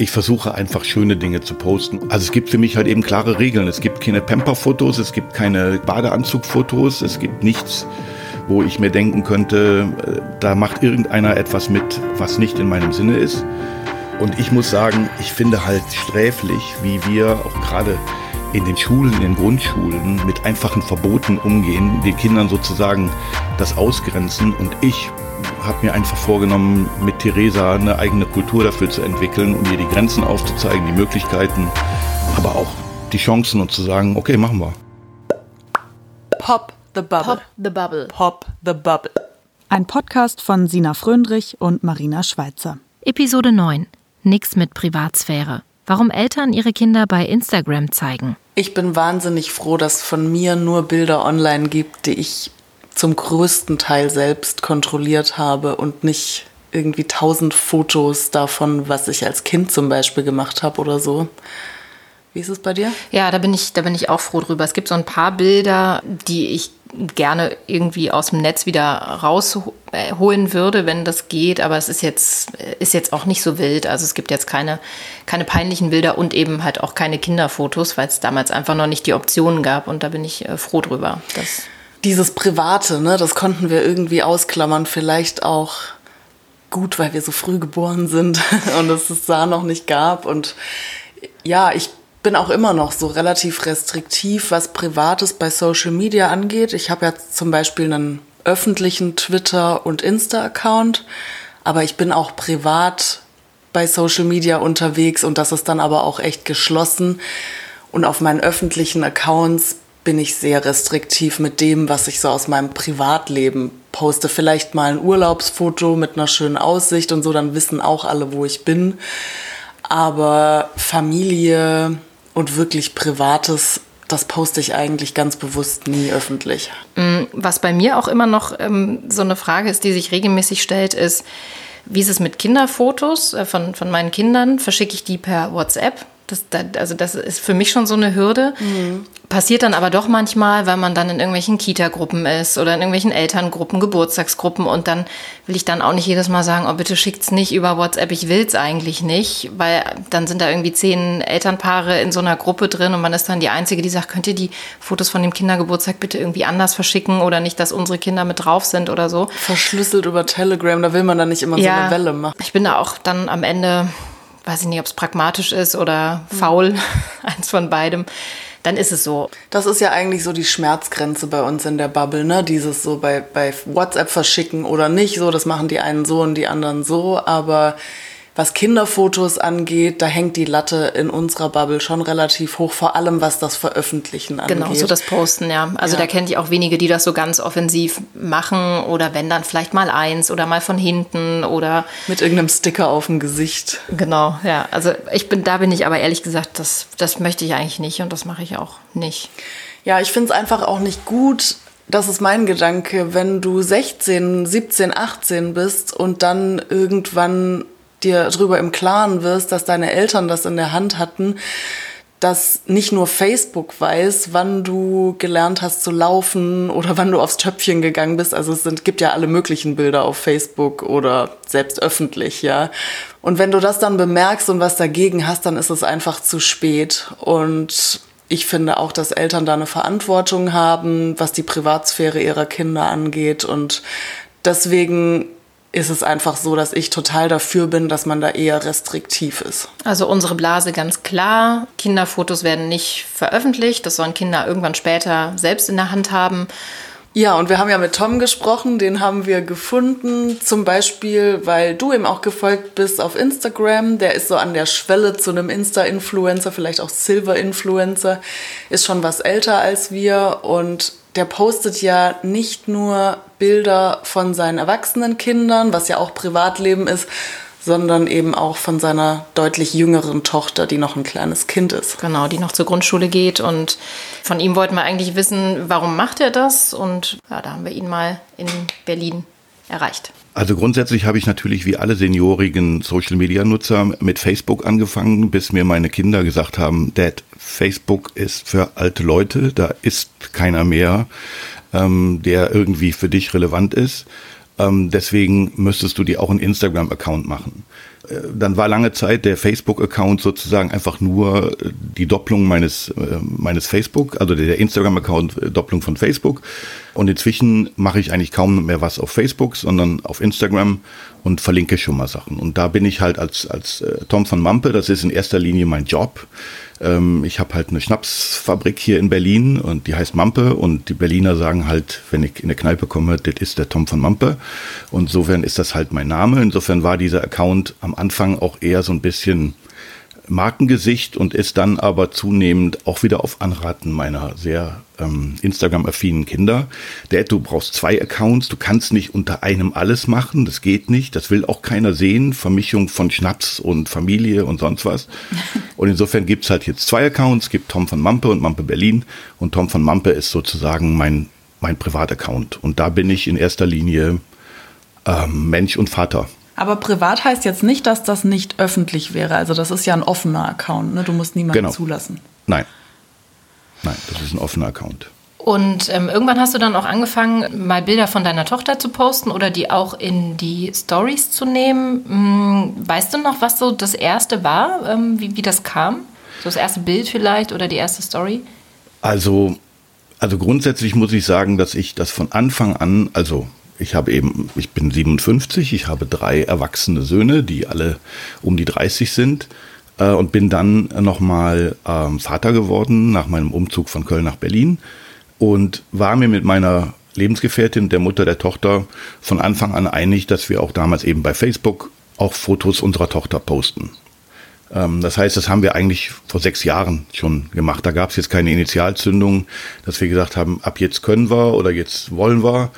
Ich versuche einfach schöne Dinge zu posten. Also es gibt für mich halt eben klare Regeln. Es gibt keine Pamper-Fotos, es gibt keine Badeanzug-Fotos, es gibt nichts, wo ich mir denken könnte, äh, da macht irgendeiner etwas mit, was nicht in meinem Sinne ist. Und ich muss sagen, ich finde halt sträflich, wie wir auch gerade in den Schulen, in den Grundschulen mit einfachen Verboten umgehen, den Kindern sozusagen das ausgrenzen. Und ich habe mir einfach vorgenommen, mit Theresa eine eigene Kultur dafür zu entwickeln, um ihr die Grenzen aufzuzeigen, die Möglichkeiten, aber auch die Chancen und zu sagen, okay, machen wir. Pop the Bubble. Pop the Bubble. Pop the Bubble. Ein Podcast von Sina Fröndrich und Marina Schweizer. Episode 9. Nix mit Privatsphäre. Warum Eltern ihre Kinder bei Instagram zeigen. Ich bin wahnsinnig froh, dass es von mir nur Bilder online gibt, die ich zum größten Teil selbst kontrolliert habe und nicht irgendwie tausend Fotos davon, was ich als Kind zum Beispiel gemacht habe oder so. Wie ist es bei dir? Ja, da bin ich, da bin ich auch froh drüber. Es gibt so ein paar Bilder, die ich gerne irgendwie aus dem Netz wieder rausholen würde, wenn das geht. Aber es ist jetzt, ist jetzt auch nicht so wild. Also es gibt jetzt keine, keine peinlichen Bilder und eben halt auch keine Kinderfotos, weil es damals einfach noch nicht die Optionen gab. Und da bin ich äh, froh drüber. Dass Dieses Private, ne, das konnten wir irgendwie ausklammern. Vielleicht auch gut, weil wir so früh geboren sind und es es da noch nicht gab. Und ja, ich bin auch immer noch so relativ restriktiv, was Privates bei Social Media angeht. Ich habe ja zum Beispiel einen öffentlichen Twitter- und Insta-Account, aber ich bin auch privat bei Social Media unterwegs und das ist dann aber auch echt geschlossen. Und auf meinen öffentlichen Accounts bin ich sehr restriktiv mit dem, was ich so aus meinem Privatleben poste. Vielleicht mal ein Urlaubsfoto mit einer schönen Aussicht und so, dann wissen auch alle, wo ich bin. Aber Familie, und wirklich Privates, das poste ich eigentlich ganz bewusst nie öffentlich. Was bei mir auch immer noch ähm, so eine Frage ist, die sich regelmäßig stellt, ist, wie ist es mit Kinderfotos äh, von, von meinen Kindern? Verschicke ich die per WhatsApp? Das, also das ist für mich schon so eine Hürde. Mhm. Passiert dann aber doch manchmal, weil man dann in irgendwelchen Kita-Gruppen ist oder in irgendwelchen Elterngruppen, Geburtstagsgruppen und dann will ich dann auch nicht jedes Mal sagen, oh bitte schickt's nicht über WhatsApp, ich will's eigentlich nicht, weil dann sind da irgendwie zehn Elternpaare in so einer Gruppe drin und man ist dann die Einzige, die sagt, könnt ihr die Fotos von dem Kindergeburtstag bitte irgendwie anders verschicken oder nicht, dass unsere Kinder mit drauf sind oder so. Verschlüsselt über Telegram, da will man dann nicht immer ja, so eine Welle machen. Ich bin da auch dann am Ende weiß ich nicht, ob es pragmatisch ist oder faul, eins von beidem, dann ist es so. Das ist ja eigentlich so die Schmerzgrenze bei uns in der Bubble, ne? Dieses so bei, bei WhatsApp verschicken oder nicht, so, das machen die einen so und die anderen so, aber was Kinderfotos angeht, da hängt die Latte in unserer Bubble schon relativ hoch, vor allem was das Veröffentlichen angeht. Genau, so das Posten, ja. Also ja. da kennt ich auch wenige, die das so ganz offensiv machen oder wenn dann vielleicht mal eins oder mal von hinten oder mit irgendeinem Sticker auf dem Gesicht. Genau, ja. Also ich bin, da bin ich aber ehrlich gesagt, das, das möchte ich eigentlich nicht und das mache ich auch nicht. Ja, ich finde es einfach auch nicht gut, das ist mein Gedanke, wenn du 16, 17, 18 bist und dann irgendwann dir darüber im Klaren wirst, dass deine Eltern das in der Hand hatten, dass nicht nur Facebook weiß, wann du gelernt hast zu laufen oder wann du aufs Töpfchen gegangen bist. Also es sind, gibt ja alle möglichen Bilder auf Facebook oder selbst öffentlich, ja. Und wenn du das dann bemerkst und was dagegen hast, dann ist es einfach zu spät. Und ich finde auch, dass Eltern da eine Verantwortung haben, was die Privatsphäre ihrer Kinder angeht. Und deswegen ist es einfach so, dass ich total dafür bin, dass man da eher restriktiv ist. Also unsere Blase ganz klar, Kinderfotos werden nicht veröffentlicht, das sollen Kinder irgendwann später selbst in der Hand haben. Ja, und wir haben ja mit Tom gesprochen, den haben wir gefunden, zum Beispiel, weil du ihm auch gefolgt bist auf Instagram. Der ist so an der Schwelle zu einem Insta-Influencer, vielleicht auch Silver-Influencer, ist schon was älter als wir und der postet ja nicht nur Bilder von seinen erwachsenen Kindern, was ja auch Privatleben ist, sondern eben auch von seiner deutlich jüngeren Tochter, die noch ein kleines Kind ist. Genau, die noch zur Grundschule geht. Und von ihm wollten wir eigentlich wissen, warum macht er das? Und ja, da haben wir ihn mal in Berlin erreicht. Also grundsätzlich habe ich natürlich wie alle seniorigen Social-Media-Nutzer mit Facebook angefangen, bis mir meine Kinder gesagt haben, Dad, Facebook ist für alte Leute, da ist keiner mehr, ähm, der irgendwie für dich relevant ist. Ähm, deswegen müsstest du dir auch einen Instagram-Account machen. Äh, dann war lange Zeit der Facebook-Account sozusagen einfach nur äh, die Doppelung meines, äh, meines Facebook, also der Instagram-Account Doppelung von Facebook. Und inzwischen mache ich eigentlich kaum mehr was auf Facebook, sondern auf Instagram und verlinke schon mal Sachen. Und da bin ich halt als, als Tom von Mampe, das ist in erster Linie mein Job. Ähm, ich habe halt eine Schnapsfabrik hier in Berlin und die heißt Mampe und die Berliner sagen halt, wenn ich in der Kneipe komme, das ist der Tom von Mampe. Und insofern ist das halt mein Name. Insofern war dieser Account am Anfang auch eher so ein bisschen Markengesicht und ist dann aber zunehmend auch wieder auf Anraten meiner sehr ähm, Instagram-affinen Kinder. Dad, du brauchst zwei Accounts, du kannst nicht unter einem alles machen, das geht nicht, das will auch keiner sehen. Vermischung von Schnaps und Familie und sonst was. Und insofern gibt's halt jetzt zwei Accounts, gibt Tom von Mampe und Mampe Berlin und Tom von Mampe ist sozusagen mein, mein Privataccount. Und da bin ich in erster Linie ähm, Mensch und Vater. Aber privat heißt jetzt nicht, dass das nicht öffentlich wäre. Also das ist ja ein offener Account. Ne? Du musst niemanden genau. zulassen. Nein. Nein, das ist ein offener Account. Und ähm, irgendwann hast du dann auch angefangen, mal Bilder von deiner Tochter zu posten oder die auch in die Stories zu nehmen. Hm, weißt du noch, was so das erste war, ähm, wie, wie das kam? So das erste Bild vielleicht oder die erste Story? Also, also grundsätzlich muss ich sagen, dass ich das von Anfang an, also ich habe eben, ich bin 57, ich habe drei erwachsene Söhne, die alle um die 30 sind äh, und bin dann nochmal ähm, Vater geworden nach meinem Umzug von Köln nach Berlin und war mir mit meiner Lebensgefährtin, der Mutter der Tochter, von Anfang an einig, dass wir auch damals eben bei Facebook auch Fotos unserer Tochter posten. Ähm, das heißt, das haben wir eigentlich vor sechs Jahren schon gemacht. Da gab es jetzt keine Initialzündung, dass wir gesagt haben, ab jetzt können wir oder jetzt wollen wir,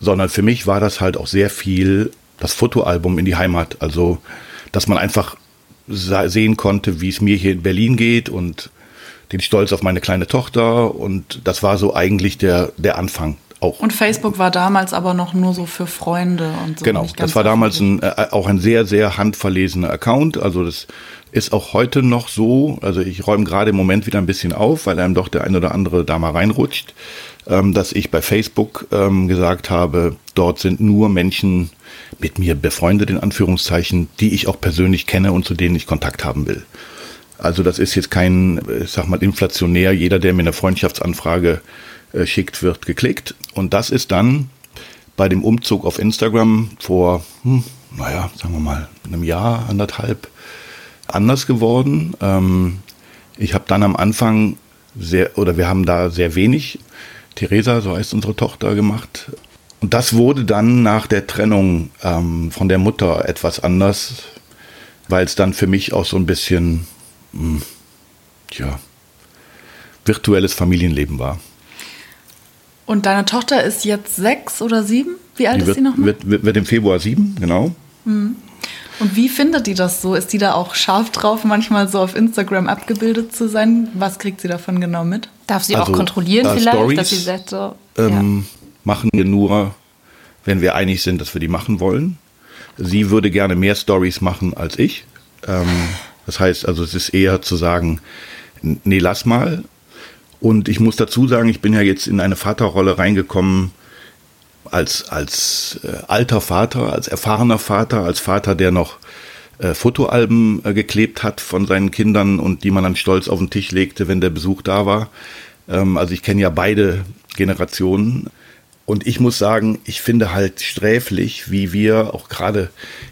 sondern für mich war das halt auch sehr viel das Fotoalbum in die Heimat. Also, dass man einfach sehen konnte, wie es mir hier in Berlin geht und den Stolz auf meine kleine Tochter. Und das war so eigentlich der, der Anfang. Auch. Und Facebook war damals aber noch nur so für Freunde und so. Genau, das war damals ein, äh, auch ein sehr, sehr handverlesener Account. Also das ist auch heute noch so. Also ich räume gerade im Moment wieder ein bisschen auf, weil einem doch der ein oder andere da mal reinrutscht dass ich bei Facebook ähm, gesagt habe, dort sind nur Menschen mit mir befreundet, in Anführungszeichen, die ich auch persönlich kenne und zu denen ich Kontakt haben will. Also das ist jetzt kein, ich sag mal, inflationär, jeder, der mir eine Freundschaftsanfrage äh, schickt, wird geklickt. Und das ist dann bei dem Umzug auf Instagram vor, hm, naja, sagen wir mal, einem Jahr, anderthalb anders geworden. Ähm, ich habe dann am Anfang sehr, oder wir haben da sehr wenig Theresa, so heißt unsere Tochter, gemacht. Und das wurde dann nach der Trennung ähm, von der Mutter etwas anders, weil es dann für mich auch so ein bisschen, mh, hm, tja, virtuelles Familienleben war. Und deine Tochter ist jetzt sechs oder sieben? Wie alt die ist wird, sie noch? Wird, wird, wird im Februar sieben, genau. Mhm. Und wie findet die das so? Ist die da auch scharf drauf, manchmal so auf Instagram abgebildet zu sein? Was kriegt sie davon genau mit? Darf sie also, auch kontrollieren äh, vielleicht, Stories, dass sie sagt so, ähm, ja. Machen wir nur, wenn wir einig sind, dass wir die machen wollen. Sie würde gerne mehr Stories machen als ich. Ähm, das heißt also, es ist eher zu sagen, nee, lass mal. Und ich muss dazu sagen, ich bin ja jetzt in eine Vaterrolle reingekommen, als, als äh, alter Vater, als erfahrener Vater, als Vater, der noch äh, Fotoalben äh, geklebt hat von seinen Kindern und die man dann stolz auf den Tisch legte, wenn der Besuch da war. Ähm, also ich kenne ja beide Generationen. Und ich muss sagen, ich finde halt sträflich, wie wir auch gerade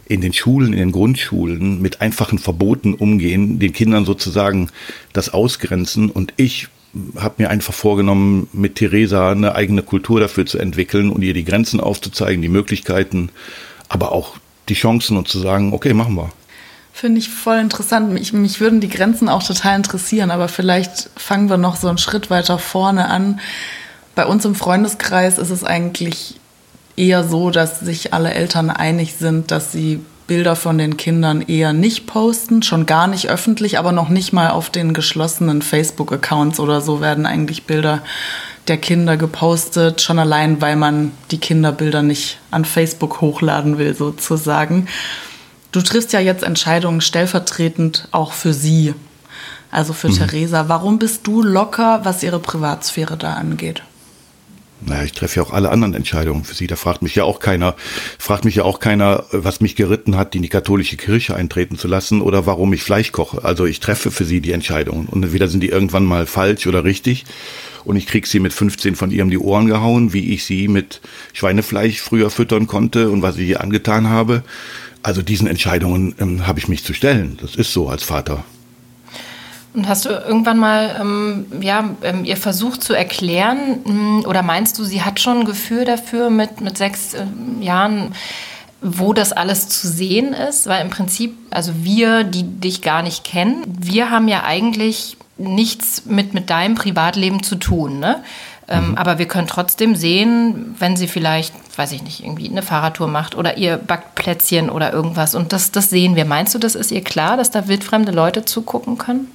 in den Schulen, in den Grundschulen mit einfachen Verboten umgehen, den Kindern sozusagen das ausgrenzen. Und ich habe mir einfach vorgenommen, mit Theresa eine eigene Kultur dafür zu entwickeln und ihr die Grenzen aufzuzeigen, die Möglichkeiten, aber auch die Chancen und zu sagen, okay, machen wir. Finde ich voll interessant. Mich, mich würden die Grenzen auch total interessieren, aber vielleicht fangen wir noch so einen Schritt weiter vorne an. Bei uns im Freundeskreis ist es eigentlich eher so, dass sich alle Eltern einig sind, dass sie Bilder von den Kindern eher nicht posten, schon gar nicht öffentlich, aber noch nicht mal auf den geschlossenen Facebook-Accounts oder so werden eigentlich Bilder der Kinder gepostet, schon allein, weil man die Kinderbilder nicht an Facebook hochladen will, sozusagen. Du triffst ja jetzt Entscheidungen stellvertretend auch für sie, also für mhm. Theresa. Warum bist du locker, was ihre Privatsphäre da angeht? Naja, ich treffe ja auch alle anderen Entscheidungen für sie. Da fragt mich ja auch keiner, fragt mich ja auch keiner, was mich geritten hat, in die katholische Kirche eintreten zu lassen oder warum ich Fleisch koche. Also ich treffe für sie die Entscheidungen. Und entweder sind die irgendwann mal falsch oder richtig. Und ich krieg sie mit 15 von ihrem die Ohren gehauen, wie ich sie mit Schweinefleisch früher füttern konnte und was ich ihr angetan habe. Also diesen Entscheidungen ähm, habe ich mich zu stellen. Das ist so als Vater. Und hast du irgendwann mal ähm, ja, ähm, ihr versucht zu erklären ähm, oder meinst du, sie hat schon ein Gefühl dafür mit, mit sechs ähm, Jahren, wo das alles zu sehen ist? Weil im Prinzip, also wir, die dich gar nicht kennen, wir haben ja eigentlich nichts mit, mit deinem Privatleben zu tun. Ne? Ähm, mhm. Aber wir können trotzdem sehen, wenn sie vielleicht, weiß ich nicht, irgendwie eine Fahrradtour macht oder ihr backt Plätzchen oder irgendwas. Und das, das sehen wir. Meinst du, das ist ihr klar, dass da wildfremde Leute zugucken können?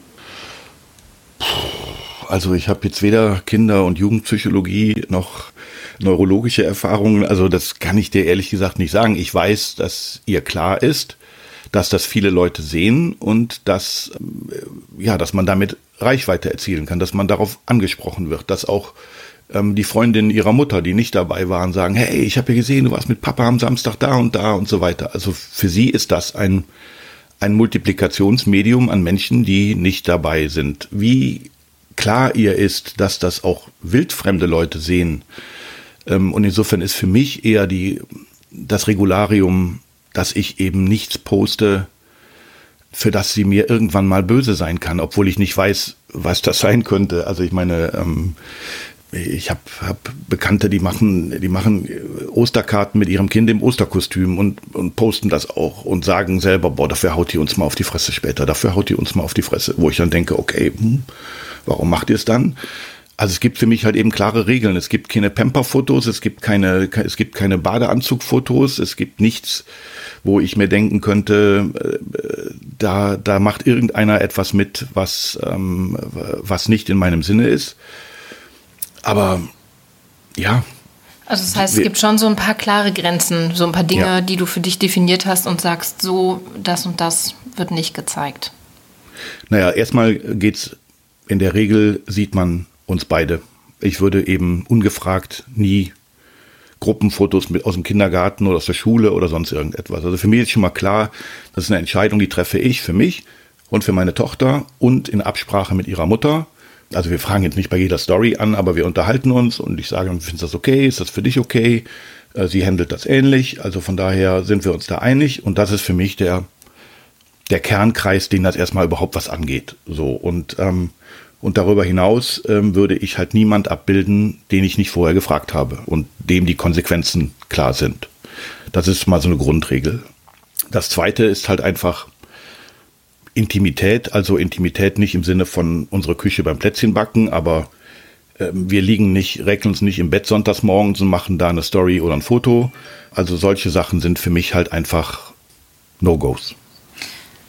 Also ich habe jetzt weder Kinder- und Jugendpsychologie noch neurologische Erfahrungen. Also das kann ich dir ehrlich gesagt nicht sagen. Ich weiß, dass ihr klar ist, dass das viele Leute sehen und dass, äh, ja, dass man damit Reichweite erzielen kann, dass man darauf angesprochen wird, dass auch ähm, die Freundinnen ihrer Mutter, die nicht dabei waren, sagen, hey, ich habe ja gesehen, du warst mit Papa am Samstag da und da und so weiter. Also für sie ist das ein ein Multiplikationsmedium an Menschen, die nicht dabei sind. Wie klar ihr ist, dass das auch wildfremde Leute sehen. Ähm, und insofern ist für mich eher die, das Regularium, dass ich eben nichts poste, für das sie mir irgendwann mal böse sein kann, obwohl ich nicht weiß, was das sein könnte. Also ich meine, ähm, ich habe hab Bekannte, die machen, die machen Osterkarten mit ihrem Kind im Osterkostüm und, und posten das auch und sagen selber, boah, dafür haut die uns mal auf die Fresse später, dafür haut die uns mal auf die Fresse, wo ich dann denke, okay, hm, warum macht ihr es dann? Also es gibt für mich halt eben klare Regeln. Es gibt keine Pamper-Fotos, es gibt keine, es gibt keine Badeanzug-Fotos, es gibt nichts, wo ich mir denken könnte, äh, da, da macht irgendeiner etwas mit, was, ähm, was nicht in meinem Sinne ist. Aber ja. Also das heißt, es gibt schon so ein paar klare Grenzen, so ein paar Dinge, ja. die du für dich definiert hast und sagst, so, das und das wird nicht gezeigt. Naja, erstmal geht's, in der Regel sieht man uns beide. Ich würde eben ungefragt nie Gruppenfotos mit, aus dem Kindergarten oder aus der Schule oder sonst irgendetwas. Also für mich ist schon mal klar, das ist eine Entscheidung, die treffe ich für mich und für meine Tochter und in Absprache mit ihrer Mutter. Also wir fragen jetzt nicht bei jeder Story an, aber wir unterhalten uns und ich sage, findest du das okay? Ist das für dich okay? Äh, sie handelt das ähnlich. Also von daher sind wir uns da einig und das ist für mich der, der Kernkreis, den das erstmal überhaupt was angeht. So und, ähm, und darüber hinaus ähm, würde ich halt niemand abbilden, den ich nicht vorher gefragt habe und dem die Konsequenzen klar sind. Das ist mal so eine Grundregel. Das zweite ist halt einfach, Intimität, also Intimität nicht im Sinne von unserer Küche beim Plätzchenbacken, aber äh, wir liegen nicht, recken uns nicht im Bett sonntags morgens und machen da eine Story oder ein Foto. Also solche Sachen sind für mich halt einfach No-Gos.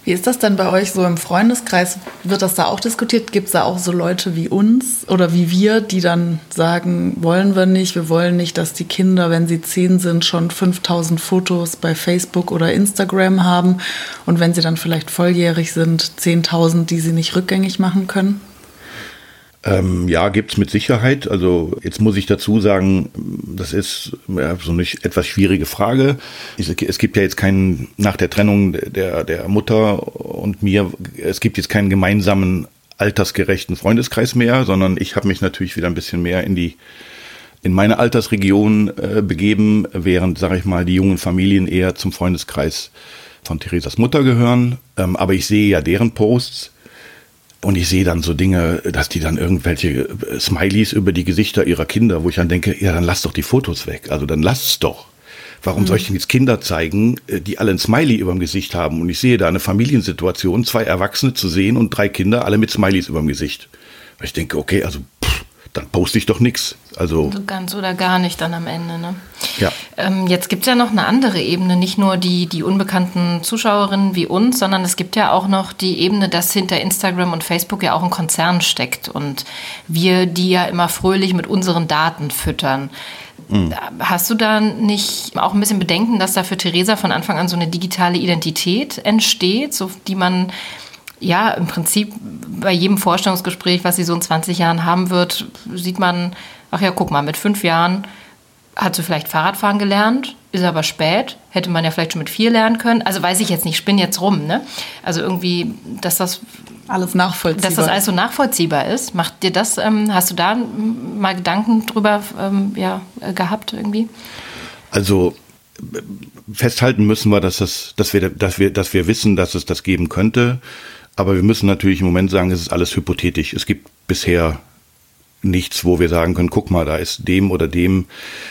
Wie ist das denn bei euch so im Freundeskreis? Wird das da auch diskutiert? Gibt es da auch so Leute wie uns oder wie wir, die dann sagen, wollen wir nicht, wir wollen nicht, dass die Kinder, wenn sie zehn sind, schon 5000 Fotos bei Facebook oder Instagram haben und wenn sie dann vielleicht volljährig sind, 10.000, die sie nicht rückgängig machen können? Ähm, ja, gibt's mit Sicherheit. Also jetzt muss ich dazu sagen, das ist ja, so eine etwas schwierige Frage. Es gibt ja jetzt keinen, nach der Trennung der, der Mutter und mir, es gibt jetzt keinen gemeinsamen altersgerechten Freundeskreis mehr, sondern ich habe mich natürlich wieder ein bisschen mehr in die in meine Altersregion äh, begeben, während, sage ich mal, die jungen Familien eher zum Freundeskreis von Theresas Mutter gehören. Ähm, aber ich sehe ja deren Posts und ich sehe dann so Dinge, dass die dann irgendwelche äh, Smileys über die Gesichter ihrer Kinder, wo ich dann denke, ja, dann lass doch die Fotos weg. Also dann lasst's doch. Warum mhm. soll ich denn jetzt Kinder zeigen, äh, die alle ein Smiley über dem Gesicht haben? Und ich sehe da eine Familiensituation, zwei Erwachsene zu sehen und drei Kinder, alle mit Smileys über dem Gesicht. Weil ich denke, okay, also dann poste ich doch nichts. Also so ganz oder gar nicht dann am Ende. Ne? Ja. Ähm, jetzt gibt es ja noch eine andere Ebene, nicht nur die, die unbekannten Zuschauerinnen wie uns, sondern es gibt ja auch noch die Ebene, dass hinter Instagram und Facebook ja auch ein Konzern steckt und wir die ja immer fröhlich mit unseren Daten füttern. Mhm. Hast du da nicht auch ein bisschen Bedenken, dass da für Theresa von Anfang an so eine digitale Identität entsteht, so die man ja, im Prinzip bei jedem Vorstellungsgespräch, was sie so in 20 Jahren haben wird, sieht man ach ja, guck mal, mit fünf Jahren hat sie vielleicht Fahrradfahren gelernt, ist aber spät, hätte man ja vielleicht schon mit vier lernen können. Also weiß ich jetzt nicht, spinn jetzt rum, ne? Also irgendwie, dass das alles nachvollziehbar. Dass das alles so nachvollziehbar ist. Macht dir das, ähm, hast du da mal Gedanken drüber ähm, ja, äh, gehabt irgendwie? Also festhalten müssen wir, dass, das, dass, wir, dass, wir, dass wir wissen, dass es das geben könnte. Aber wir müssen natürlich im Moment sagen, es ist alles hypothetisch. Es gibt bisher nichts, wo wir sagen können, guck mal, da ist dem oder dem,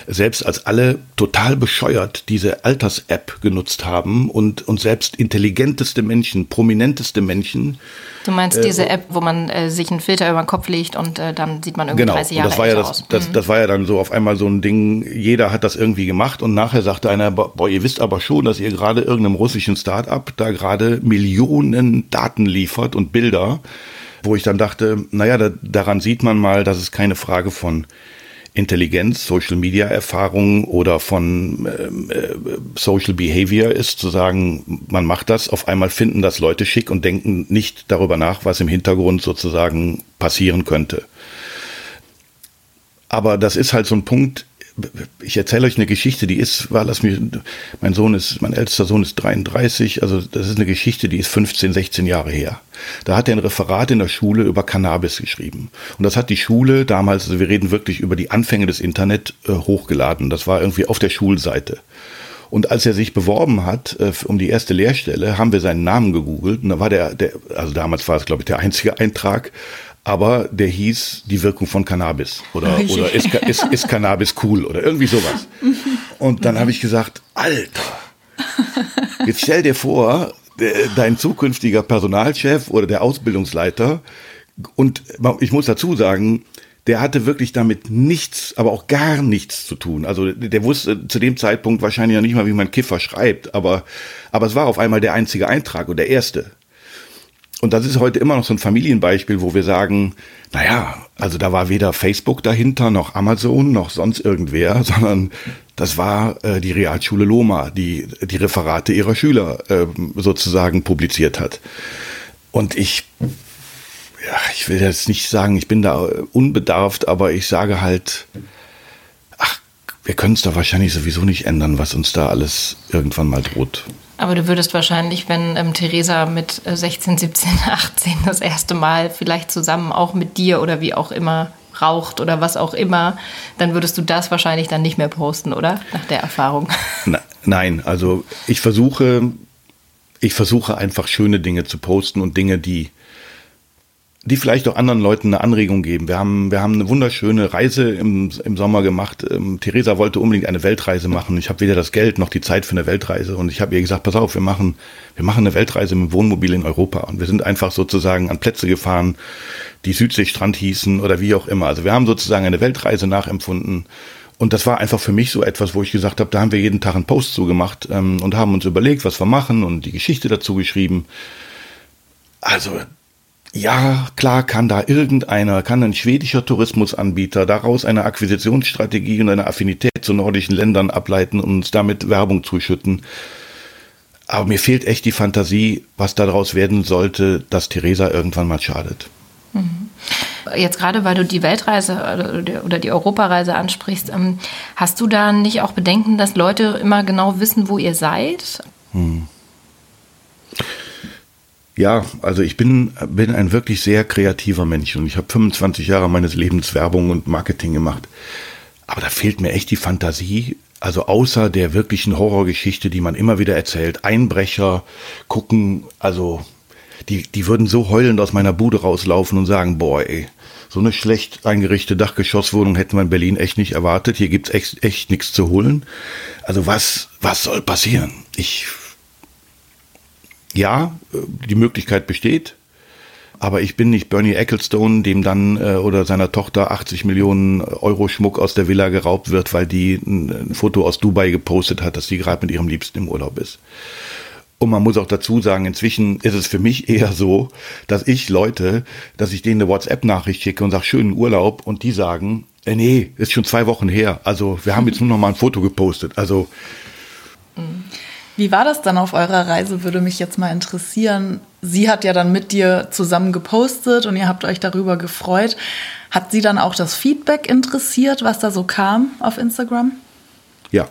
selbst als alle total bescheuert diese Alters-App genutzt haben und, und selbst intelligenteste Menschen, prominenteste Menschen. Du meinst äh, diese App, wo man äh, sich einen Filter über den Kopf legt und äh, dann sieht man irgendwie genau, 30 Jahre das war ja das, aus. Das, mhm. das war ja dann so auf einmal so ein Ding, jeder hat das irgendwie gemacht und nachher sagte einer, boah, ihr wisst aber schon, dass ihr gerade irgendeinem russischen Start-up da gerade Millionen Daten liefert und Bilder wo ich dann dachte, naja, da, daran sieht man mal, dass es keine Frage von Intelligenz, Social Media Erfahrung oder von ähm, äh, Social Behavior ist, zu sagen, man macht das, auf einmal finden das Leute schick und denken nicht darüber nach, was im Hintergrund sozusagen passieren könnte. Aber das ist halt so ein Punkt, ich erzähle euch eine Geschichte, die ist, war, lass mich, mein Sohn ist, mein ältester Sohn ist 33, also das ist eine Geschichte, die ist 15, 16 Jahre her. Da hat er ein Referat in der Schule über Cannabis geschrieben. Und das hat die Schule damals, also wir reden wirklich über die Anfänge des Internet, äh, hochgeladen. Das war irgendwie auf der Schulseite. Und als er sich beworben hat äh, um die erste Lehrstelle, haben wir seinen Namen gegoogelt. Und da war der, der also damals war es, glaube ich, der einzige Eintrag aber der hieß die Wirkung von Cannabis oder, oder ist, ist, ist Cannabis cool oder irgendwie sowas. Und dann habe ich gesagt, Alter, jetzt stell dir vor, dein zukünftiger Personalchef oder der Ausbildungsleiter und ich muss dazu sagen, der hatte wirklich damit nichts, aber auch gar nichts zu tun. Also der wusste zu dem Zeitpunkt wahrscheinlich noch nicht mal, wie man Kiffer schreibt, aber, aber es war auf einmal der einzige Eintrag und der erste und das ist heute immer noch so ein Familienbeispiel, wo wir sagen, naja, also da war weder Facebook dahinter, noch Amazon, noch sonst irgendwer, sondern das war äh, die Realschule Loma, die die Referate ihrer Schüler äh, sozusagen publiziert hat. Und ich, ja, ich will jetzt nicht sagen, ich bin da unbedarft, aber ich sage halt, wir können es da wahrscheinlich sowieso nicht ändern, was uns da alles irgendwann mal droht. Aber du würdest wahrscheinlich, wenn ähm, Theresa mit 16, 17, 18 das erste Mal vielleicht zusammen auch mit dir oder wie auch immer raucht oder was auch immer, dann würdest du das wahrscheinlich dann nicht mehr posten, oder? Nach der Erfahrung. Na, nein, also ich versuche, ich versuche einfach schöne Dinge zu posten und Dinge, die die vielleicht auch anderen Leuten eine Anregung geben. Wir haben, wir haben eine wunderschöne Reise im, im Sommer gemacht. Ähm, Theresa wollte unbedingt eine Weltreise machen. Ich habe weder das Geld noch die Zeit für eine Weltreise. Und ich habe ihr gesagt, pass auf, wir machen, wir machen eine Weltreise mit Wohnmobil in Europa. Und wir sind einfach sozusagen an Plätze gefahren, die Südseestrand hießen oder wie auch immer. Also wir haben sozusagen eine Weltreise nachempfunden. Und das war einfach für mich so etwas, wo ich gesagt habe, da haben wir jeden Tag einen Post zugemacht ähm, und haben uns überlegt, was wir machen und die Geschichte dazu geschrieben. Also ja, klar kann da irgendeiner, kann ein schwedischer Tourismusanbieter daraus eine Akquisitionsstrategie und eine Affinität zu nordischen Ländern ableiten und uns damit Werbung zuschütten. Aber mir fehlt echt die Fantasie, was daraus werden sollte, dass Theresa irgendwann mal schadet. Mhm. Jetzt gerade, weil du die Weltreise oder die Europareise ansprichst, ähm, hast du da nicht auch Bedenken, dass Leute immer genau wissen, wo ihr seid? Hm. Ja, also ich bin, bin ein wirklich sehr kreativer Mensch und ich habe 25 Jahre meines Lebens Werbung und Marketing gemacht. Aber da fehlt mir echt die Fantasie. Also außer der wirklichen Horrorgeschichte, die man immer wieder erzählt, Einbrecher gucken, also die, die würden so heulend aus meiner Bude rauslaufen und sagen, boah, ey, so eine schlecht eingerichtete Dachgeschosswohnung hätten wir in Berlin echt nicht erwartet. Hier gibt's echt, echt nichts zu holen. Also was, was soll passieren? Ich ja, die Möglichkeit besteht. Aber ich bin nicht Bernie Ecclestone, dem dann äh, oder seiner Tochter 80 Millionen Euro Schmuck aus der Villa geraubt wird, weil die ein, ein Foto aus Dubai gepostet hat, dass sie gerade mit ihrem Liebsten im Urlaub ist. Und man muss auch dazu sagen, inzwischen ist es für mich eher so, dass ich Leute, dass ich denen eine WhatsApp-Nachricht schicke und sage, schönen Urlaub und die sagen, äh, nee, ist schon zwei Wochen her. Also wir haben jetzt nur noch mal ein Foto gepostet. Also mhm. Wie war das dann auf eurer Reise, würde mich jetzt mal interessieren. Sie hat ja dann mit dir zusammen gepostet und ihr habt euch darüber gefreut. Hat Sie dann auch das Feedback interessiert, was da so kam auf Instagram? Ja.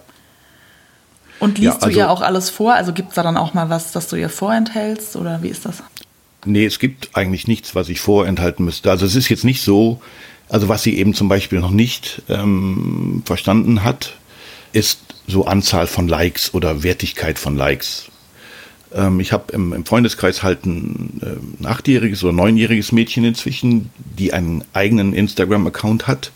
Und liest Ja, also- du ihr auch alles vor? Also gibt es da dann auch mal was, das du ihr vorenthältst oder wie ist das? Nee, es gibt eigentlich nichts, was ich vorenthalten müsste. Also es ist jetzt nicht so, also was sie eben zum Beispiel noch nicht ähm, verstanden hat, ist so Anzahl von Likes oder Wertigkeit von Likes. Ähm, ich habe im, im Freundeskreis halt ein, äh, ein achtjähriges oder neunjähriges Mädchen inzwischen, die einen eigenen Instagram-Account hat,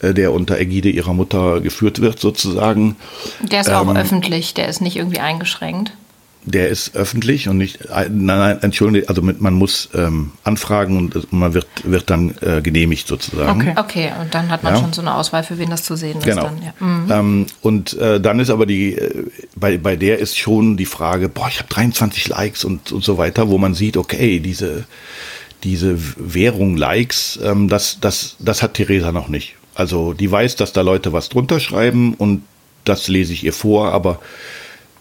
äh, der unter Ägide ihrer Mutter geführt wird sozusagen. Der ist auch öffentlich, der ist nicht irgendwie eingeschränkt. Der ist öffentlich und nicht, äh, nein, nein, entschuldige, also mit, man muss ähm, anfragen und es- man wird, wird dann äh, genehmigt sozusagen. Okay. Okay, und dann hat man Ja. schon so eine Auswahl, für wen das zu sehen ist. Genau. Dann, ja. Mhm. Ähm, und äh, dann ist aber die, äh, bei, bei der ist schon die Frage, boah, ich habe 23 Likes und, und so weiter, wo man sieht, okay, diese, diese Währung Likes, ähm, das, das, das hat Theresa noch nicht. Also die weiß, dass da Leute was drunter schreiben und das lese ich ihr vor, aber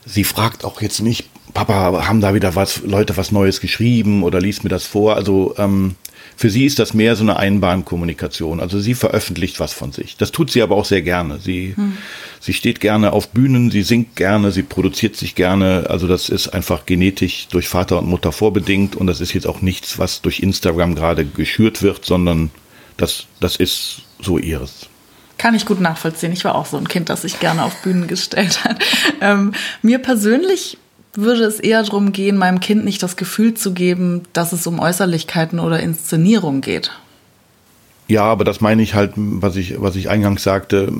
sie fragt auch jetzt nicht, Papa, haben da wieder was, Leute was Neues geschrieben oder liest mir das vor? Also ähm, für sie ist das mehr so eine Einbahnkommunikation. Also sie veröffentlicht was von sich. Das tut sie aber auch sehr gerne. Sie, sie steht gerne auf Bühnen, sie singt gerne, sie produziert sich gerne. Also das ist einfach genetisch durch Vater und Mutter vorbedingt und das ist jetzt auch nichts, was durch Instagram gerade geschürt wird, sondern das, das ist so ihres. Kann ich gut nachvollziehen. Ich war auch so ein Kind, das sich gerne auf Bühnen gestellt hat. Ähm, mir persönlich würde es eher darum gehen, meinem Kind nicht das Gefühl zu geben, dass es um Äußerlichkeiten oder Inszenierung geht. Ja, aber das meine ich halt, was ich, was ich eingangs sagte,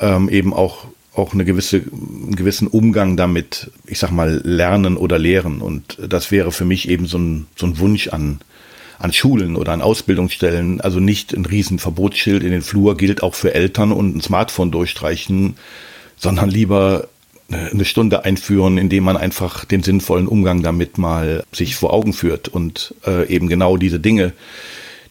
ähm, eben auch, auch eine gewisse, einen gewissen Umgang damit, ich sag mal, lernen oder lehren. Und das wäre für mich eben so ein, so ein Wunsch an, an Schulen oder an Ausbildungsstellen. Also nicht ein riesen Verbotsschild in den Flur gilt auch für Eltern und ein Smartphone durchstreichen, sondern lieber eine Stunde einführen, indem man einfach den sinnvollen Umgang damit mal sich vor Augen führt und äh, eben genau diese Dinge,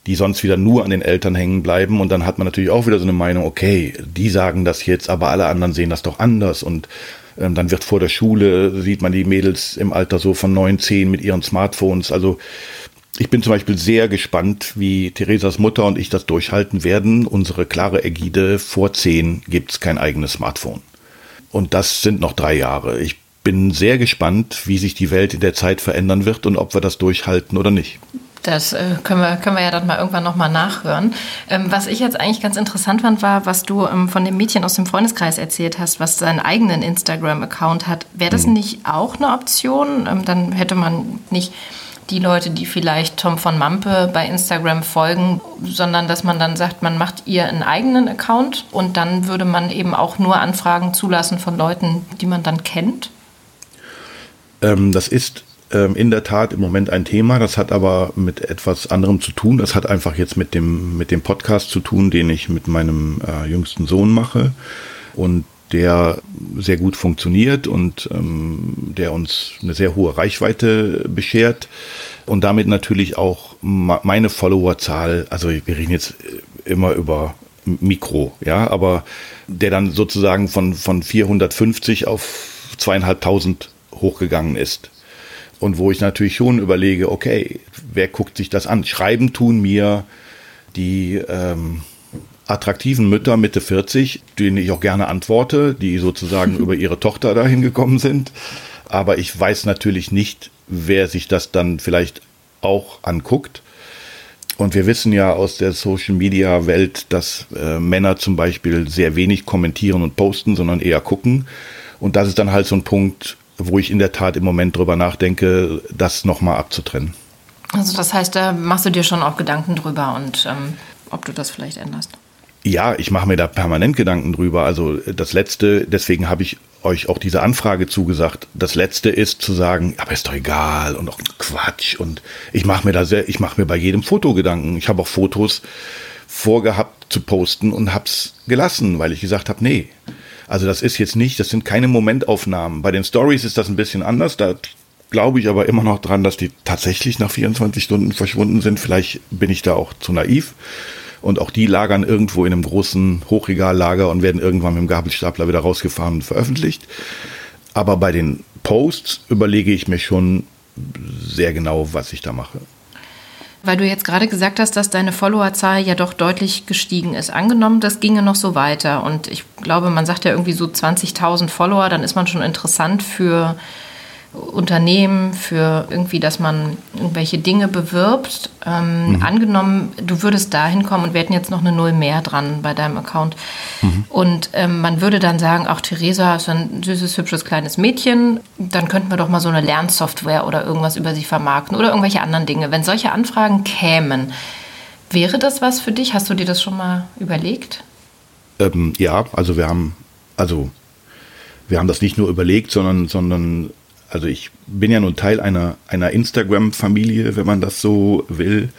die sonst wieder nur an den Eltern hängen bleiben. Und dann hat man natürlich auch wieder so eine Meinung, okay, die sagen das jetzt, aber alle anderen sehen das doch anders. Und ähm, dann wird vor der Schule, sieht man die Mädels im Alter so von neun, zehn mit ihren Smartphones. Also ich bin zum Beispiel sehr gespannt, wie Theresas Mutter und ich das durchhalten werden. Unsere klare Ägide, vor zehn gibt's kein eigenes Smartphone. Und das sind noch drei Jahre. Ich bin sehr gespannt, wie sich die Welt in der Zeit verändern wird und ob wir das durchhalten oder nicht. Das äh, können, wir, können wir ja dann mal irgendwann nochmal nachhören. Ähm, was ich jetzt eigentlich ganz interessant fand, war, was du ähm, von dem Mädchen aus dem Freundeskreis erzählt hast, was seinen eigenen Instagram-Account hat. Wäre das nicht auch eine Option? Ähm, dann hätte man nicht die Leute, die vielleicht Tom von Mampe bei Instagram folgen, sondern dass man dann sagt, man macht ihr einen eigenen Account und dann würde man eben auch nur Anfragen zulassen von Leuten, die man dann kennt. Ähm, das ist ähm, in der Tat im Moment ein Thema. Das hat aber mit etwas anderem zu tun. Das hat einfach jetzt mit dem, mit dem Podcast zu tun, den ich mit meinem äh, jüngsten Sohn mache und der sehr gut funktioniert und ähm, der uns eine sehr hohe Reichweite beschert und damit natürlich auch meine Followerzahl, also wir reden jetzt immer über Mikro, ja, aber der dann sozusagen von, von 450 auf zweieinhalbtausend hochgegangen ist. Und wo ich natürlich schon überlege, okay, wer guckt sich das an? Schreiben tun mir die ähm, attraktiven Mütter Mitte 40, denen ich auch gerne antworte, die sozusagen über ihre Tochter dahin gekommen sind. Aber ich weiß natürlich nicht, wer sich das dann vielleicht auch anguckt. Und wir wissen ja aus der Social Media Welt, dass äh, Männer zum Beispiel sehr wenig kommentieren und posten, sondern eher gucken. Und das ist dann halt so ein Punkt, wo ich in der Tat im Moment drüber nachdenke, das nochmal abzutrennen. Also das heißt, da machst du dir schon auch Gedanken drüber und ähm, ob du das vielleicht änderst. Ja, ich mache mir da permanent Gedanken drüber. Also das Letzte, deswegen habe ich euch auch diese Anfrage zugesagt. Das Letzte ist zu sagen, aber ist doch egal und auch Quatsch. Und ich mache mir da sehr, ich mache mir bei jedem Foto Gedanken. Ich habe auch Fotos vorgehabt zu posten und hab's gelassen, weil ich gesagt habe, nee. Also das ist jetzt nicht, das sind keine Momentaufnahmen. Bei den Stories ist das ein bisschen anders. Da glaube ich aber immer noch dran, dass die tatsächlich nach 24 Stunden verschwunden sind. Vielleicht bin ich da auch zu naiv. Und auch die lagern irgendwo in einem großen Hochregallager und werden irgendwann mit dem Gabelstapler wieder rausgefahren und veröffentlicht. Aber bei den Posts überlege ich mir schon sehr genau, was ich da mache. Weil du jetzt gerade gesagt hast, dass deine Followerzahl ja doch deutlich gestiegen ist. Angenommen, das ginge noch so weiter. Und ich glaube, man sagt ja irgendwie so 20.000 Follower, dann ist man schon interessant für Unternehmen, für irgendwie, dass man irgendwelche Dinge bewirbt. Ähm, mhm. Angenommen, du würdest da hinkommen und wir hätten jetzt noch eine Null mehr dran bei deinem Account. Mhm. Und ähm, man würde dann sagen, ach, Theresa ist ein süßes, hübsches, kleines Mädchen. Dann könnten wir doch mal so eine Lernsoftware oder irgendwas über sie vermarkten oder irgendwelche anderen Dinge. Wenn solche Anfragen kämen, wäre das was für dich? Hast du dir das schon mal überlegt? Ähm, ja, also wir haben, also wir haben das nicht nur überlegt, sondern, sondern also ich bin ja nun Teil einer, einer Instagram-Familie, wenn man das so will,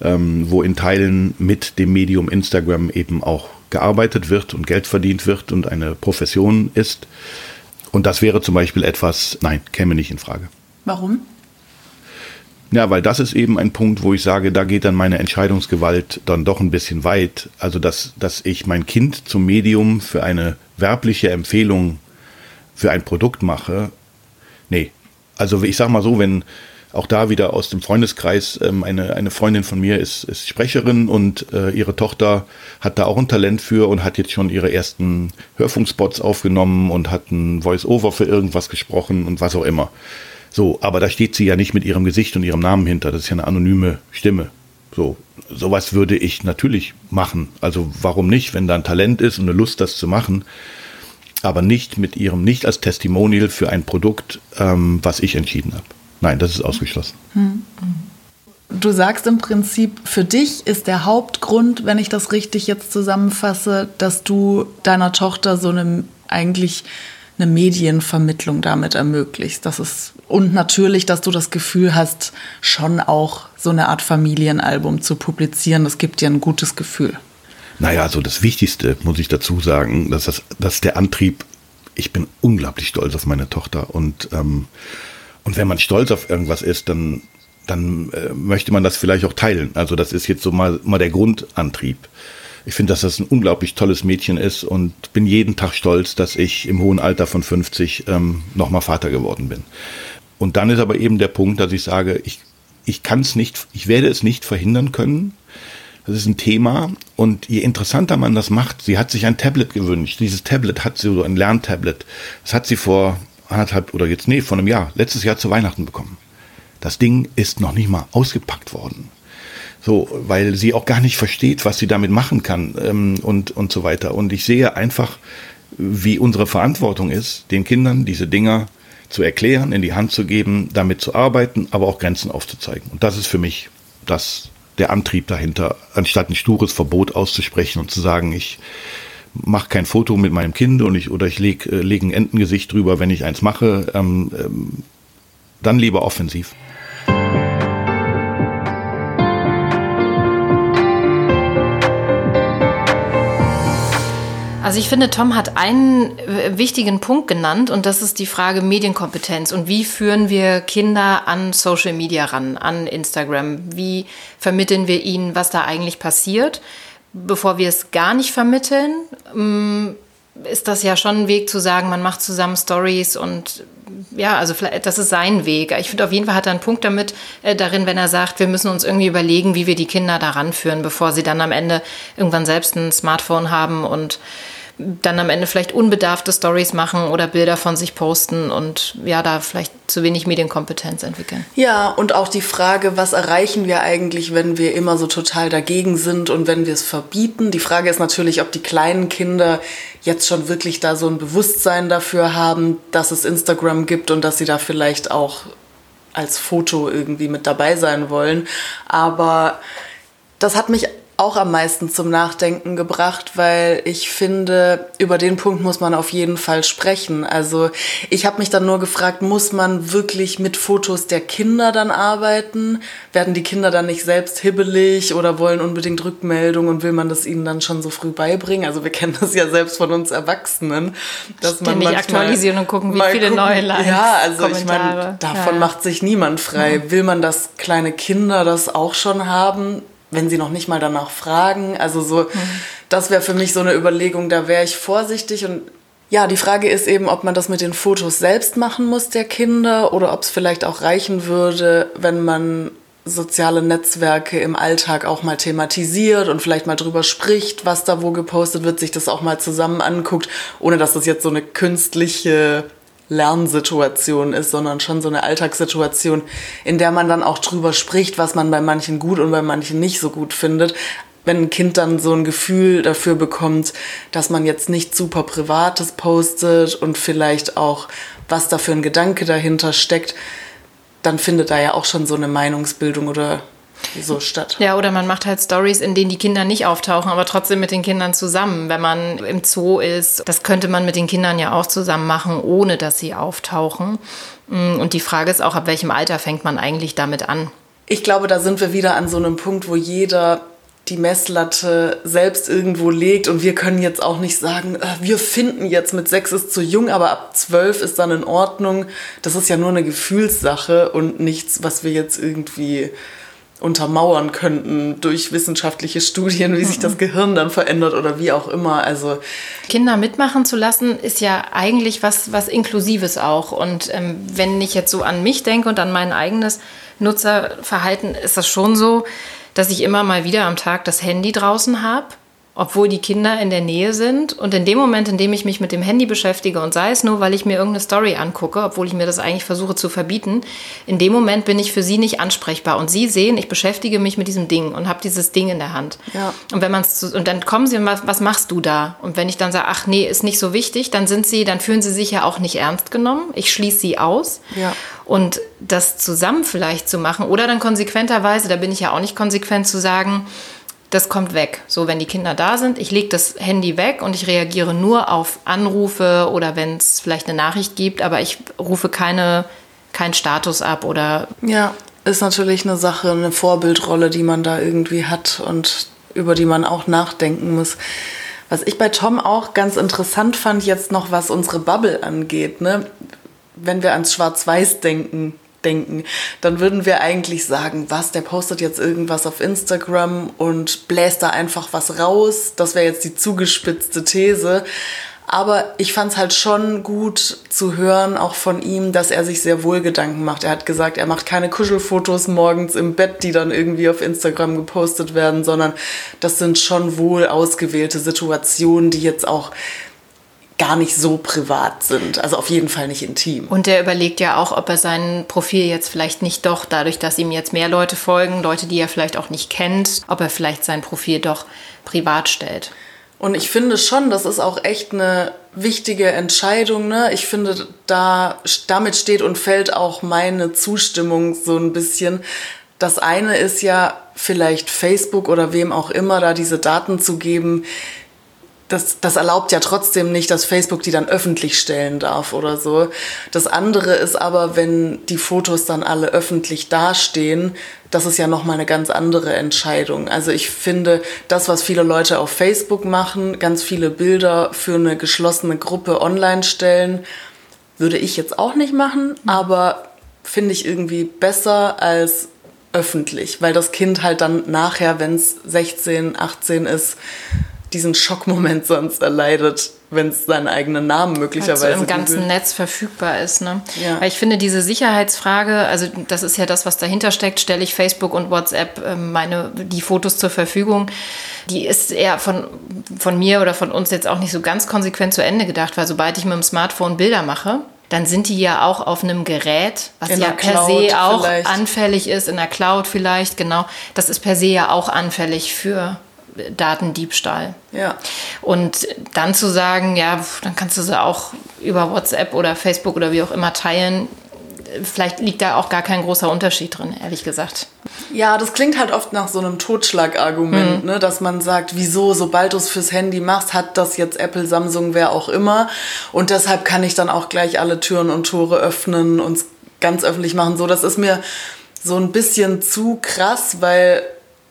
ähm, wo in Teilen mit dem Medium Instagram eben auch gearbeitet wird und Geld verdient wird und eine Profession ist. Und das wäre zum Beispiel etwas, nein, käme nicht in Frage. Warum? Ja, weil das ist eben ein Punkt, wo ich sage, da geht dann meine Entscheidungsgewalt dann doch ein bisschen weit. Also, dass, dass ich mein Kind zum Medium für eine werbliche Empfehlung für ein Produkt mache, Nee. Also ich sag mal so, wenn auch da wieder aus dem Freundeskreis ähm, eine, eine Freundin von mir ist, ist Sprecherin und äh, ihre Tochter hat da auch ein Talent für und hat jetzt schon ihre ersten Hörfunkspots aufgenommen und hat ein Voice-Over für irgendwas gesprochen und was auch immer. So, aber da steht sie ja nicht mit ihrem Gesicht und ihrem Namen hinter. Das ist ja eine anonyme Stimme. So, sowas würde ich natürlich machen. Also warum nicht, wenn da ein Talent ist und eine Lust, das zu machen, aber nicht mit ihrem, nicht als Testimonial für ein Produkt, ähm, was ich entschieden habe. Nein, das ist ausgeschlossen. Du sagst im Prinzip, für dich ist der Hauptgrund, wenn ich das richtig jetzt zusammenfasse, dass du deiner Tochter so eine eigentlich eine Medienvermittlung damit ermöglicht. Das ist, und natürlich, dass du das Gefühl hast, schon auch so eine Art Familienalbum zu publizieren. Das gibt dir ein gutes Gefühl. Naja, also das Wichtigste muss ich dazu sagen, dass das, dass der Antrieb, ich bin unglaublich stolz auf meine Tochter und, ähm, und wenn man stolz auf irgendwas ist, dann, dann äh, möchte man das vielleicht auch teilen. Also das ist jetzt so mal, mal der Grundantrieb. Ich finde, dass das ein unglaublich tolles Mädchen ist und bin jeden Tag stolz, dass ich im hohen Alter von 50 ähm, nochmal Vater geworden bin. Und dann ist aber eben der Punkt, dass ich sage, ich, ich kann es nicht, ich werde es nicht verhindern können, das ist ein Thema und je interessanter man das macht, sie hat sich ein Tablet gewünscht. Dieses Tablet hat sie so ein Lerntablet. Das hat sie vor anderthalb oder jetzt, nee, vor einem Jahr, letztes Jahr zu Weihnachten bekommen. Das Ding ist noch nicht mal ausgepackt worden. So, weil sie auch gar nicht versteht, was sie damit machen kann ähm, und, und so weiter. Und ich sehe einfach, wie unsere Verantwortung ist, den Kindern diese Dinger zu erklären, in die Hand zu geben, damit zu arbeiten, aber auch Grenzen aufzuzeigen. Und das ist für mich das, der Antrieb dahinter, anstatt ein stures Verbot auszusprechen und zu sagen, ich mache kein Foto mit meinem Kind und ich oder ich lege äh, leg ein Entengesicht drüber, wenn ich eins mache, ähm, ähm, dann lieber offensiv. Also ich finde, Tom hat einen äh, wichtigen Punkt genannt und das ist die Frage Medienkompetenz und wie führen wir Kinder an Social Media ran, an Instagram? Wie vermitteln wir ihnen, was da eigentlich passiert? Bevor wir es gar nicht vermitteln, mm, ist das ja schon ein Weg zu sagen, man macht zusammen Stories und ja, also das ist sein Weg. Ich finde auf jeden Fall hat er einen Punkt damit äh, darin, wenn er sagt, wir müssen uns irgendwie überlegen, wie wir die Kinder daran führen, bevor sie dann am Ende irgendwann selbst ein Smartphone haben und dann am Ende vielleicht unbedarfte Stories machen oder Bilder von sich posten und ja, da vielleicht zu wenig Medienkompetenz entwickeln. Ja, und auch die Frage, was erreichen wir eigentlich, wenn wir immer so total dagegen sind und wenn wir es verbieten? Die Frage ist natürlich, ob die kleinen Kinder jetzt schon wirklich da so ein Bewusstsein dafür haben, dass es Instagram gibt und dass sie da vielleicht auch als Foto irgendwie mit dabei sein wollen. Aber das hat mich auch am meisten zum Nachdenken gebracht, weil ich finde, über den Punkt muss man auf jeden Fall sprechen. Also ich habe mich dann nur gefragt, muss man wirklich mit Fotos der Kinder dann arbeiten? Werden die Kinder dann nicht selbst hibbelig oder wollen unbedingt Rückmeldung und will man das ihnen dann schon so früh beibringen? Also wir kennen das ja selbst von uns Erwachsenen, dass Ständig man aktualisieren und gucken, wie viele gucken, neue Likes. Ja, also Kommentare. ich meine, davon ja. macht sich niemand frei. Will man, dass kleine Kinder das auch schon haben? Wenn sie noch nicht mal danach fragen. Also so, mhm. das wäre für mich so eine Überlegung, da wäre ich vorsichtig und ja, die Frage ist eben, ob man das mit den Fotos selbst machen muss der Kinder oder ob es vielleicht auch reichen würde, wenn man soziale Netzwerke im Alltag auch mal thematisiert und vielleicht mal drüber spricht, was da wo gepostet wird, sich das auch mal zusammen anguckt, ohne dass das jetzt so eine künstliche Lernsituation ist, sondern schon so eine Alltagssituation, in der man dann auch drüber spricht, was man bei manchen gut und bei manchen nicht so gut findet. Wenn ein Kind dann so ein Gefühl dafür bekommt, dass man jetzt nicht super Privates postet und vielleicht auch, was da für ein Gedanke dahinter steckt, dann findet da ja auch schon so eine Meinungsbildung oder so statt. Ja, oder man macht halt Stories, in denen die Kinder nicht auftauchen, aber trotzdem mit den Kindern zusammen. Wenn man im Zoo ist, das könnte man mit den Kindern ja auch zusammen machen, ohne dass sie auftauchen. Mm, und die Frage ist auch, ab welchem Alter fängt man eigentlich damit an? Ich glaube, da sind wir wieder an so einem Punkt, wo jeder die Messlatte selbst irgendwo legt und wir können jetzt auch nicht sagen, äh, wir finden jetzt mit sechs ist zu jung, aber ab zwölf ist dann in Ordnung. Das ist ja nur eine Gefühlssache und nichts, was wir jetzt irgendwie untermauern könnten durch wissenschaftliche Studien, wie sich das Gehirn dann verändert oder wie auch immer. Also Kinder mitmachen zu lassen, ist ja eigentlich was, was Inklusives auch. Und ähm, wenn ich jetzt so an mich denke und an mein eigenes Nutzerverhalten, ist das schon so, dass ich immer mal wieder am Tag das Handy draußen habe obwohl die Kinder in der Nähe sind. Und in dem Moment, in dem ich mich mit dem Handy beschäftige und sei es nur, weil ich mir irgendeine Story angucke, obwohl ich mir das eigentlich versuche zu verbieten, in dem Moment bin ich für sie nicht ansprechbar. Und sie sehen, ich beschäftige mich mit diesem Ding und habe dieses Ding in der Hand. Ja. Und wenn man und dann kommen sie und was, was machst du da? Und wenn ich dann sage, ach nee, ist nicht so wichtig, dann sind sie, dann fühlen sie sich ja auch nicht ernst genommen. Ich schließe sie aus. Ja. Und das zusammen vielleicht zu machen oder dann konsequenterweise, da bin ich ja auch nicht konsequent zu sagen, das kommt weg. So, wenn die Kinder da sind, ich lege das Handy weg und ich reagiere nur auf Anrufe oder wenn es vielleicht eine Nachricht gibt, aber ich rufe keine, keinen Status ab oder. Ja, ist natürlich eine Sache, eine Vorbildrolle, die man da irgendwie hat und über die man auch nachdenken muss. Was ich bei Tom auch ganz interessant fand, jetzt noch was unsere Bubble angeht, ne? wenn wir ans Schwarz-Weiß denken, denken, dann würden wir eigentlich sagen, was, der postet jetzt irgendwas auf Instagram und bläst da einfach was raus. Das wäre jetzt die zugespitzte These. Aber ich fand es halt schon gut zu hören, auch von ihm, dass er sich sehr wohl Gedanken macht. Er hat gesagt, er macht keine Kuschelfotos morgens im Bett, die dann irgendwie auf Instagram gepostet werden, sondern das sind schon wohl ausgewählte Situationen, die jetzt auch gar nicht so privat sind. Also auf jeden Fall nicht intim. Und der überlegt ja auch, ob er sein Profil jetzt vielleicht nicht doch, dadurch, dass ihm jetzt mehr Leute folgen, Leute, die er vielleicht auch nicht kennt, ob er vielleicht sein Profil doch privat stellt. Und ich finde schon, das ist auch echt eine wichtige Entscheidung. Ne? Ich finde, da, damit steht und fällt auch meine Zustimmung so ein bisschen. Das eine ist ja vielleicht Facebook oder wem auch immer da diese Daten zu geben, das, das erlaubt ja trotzdem nicht, dass Facebook die dann öffentlich stellen darf oder so. Das andere ist aber, wenn die Fotos dann alle öffentlich dastehen, das ist ja nochmal eine ganz andere Entscheidung. Also ich finde, das, was viele Leute auf Facebook machen, ganz viele Bilder für eine geschlossene Gruppe online stellen, würde ich jetzt auch nicht machen, aber finde ich irgendwie besser als öffentlich, weil das Kind halt dann nachher, wenn es 16, 18 ist, diesen Schockmoment sonst erleidet, wenn es seinen eigenen Namen möglicherweise also im ganzen googelt. Netz verfügbar ist. Ne? Ja. Weil ich finde, diese Sicherheitsfrage, also das ist ja das, was dahinter steckt, stelle ich Facebook und WhatsApp ähm, meine, die Fotos zur Verfügung. Die ist eher von, von mir oder von uns jetzt auch nicht so ganz konsequent zu Ende gedacht, weil sobald ich mit dem Smartphone Bilder mache, dann sind die ja auch auf einem Gerät, was ja per Cloud se auch vielleicht. anfällig ist, in der Cloud vielleicht, genau. Das ist per se ja auch anfällig für Datendiebstahl. Ja. Und dann zu sagen, ja, dann kannst du sie auch über WhatsApp oder Facebook oder wie auch immer teilen. Vielleicht liegt da auch gar kein großer Unterschied drin, ehrlich gesagt. Ja, das klingt halt oft nach so einem Totschlagargument, ne? dass man sagt, wieso, sobald du es fürs Handy machst, hat das jetzt Apple, Samsung, wer auch immer. Und deshalb kann ich dann auch gleich alle Türen und Tore öffnen und es ganz öffentlich machen. So, das ist mir so ein bisschen zu krass, weil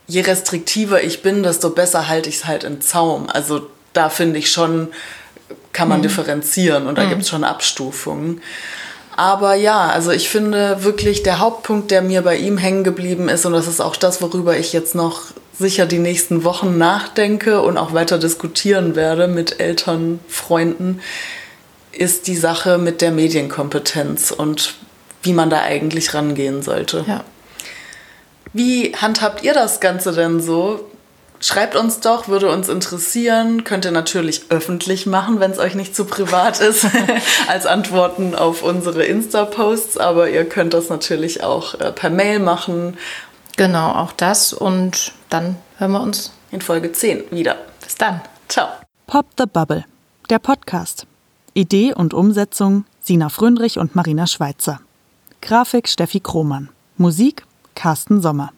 je restriktiver ich bin, desto besser halte ich es halt in Zaum. Also da finde ich schon, kann man mhm. differenzieren und da mhm. gibt es schon Abstufungen. Aber ja, also ich finde wirklich der Hauptpunkt, der mir bei ihm hängen geblieben ist, und das ist auch das, worüber ich jetzt noch sicher die nächsten Wochen nachdenke und auch weiter diskutieren werde mit Eltern, Freunden, ist die Sache mit der Medienkompetenz und wie man da eigentlich rangehen sollte. Ja. Wie handhabt ihr das Ganze denn so? Schreibt uns doch, würde uns interessieren. Könnt ihr natürlich öffentlich machen, wenn es euch nicht zu privat ist, als Antworten auf unsere Insta-Posts. Aber ihr könnt das natürlich auch äh, per Mail machen. Genau, auch das. Und dann hören wir uns in Folge 10 wieder. Bis dann. Ciao. Pop the Bubble, der Podcast. Idee und Umsetzung Sina Fröndrich und Marina Schweitzer. Grafik Steffi Krohmann. Musik Carsten Sommer.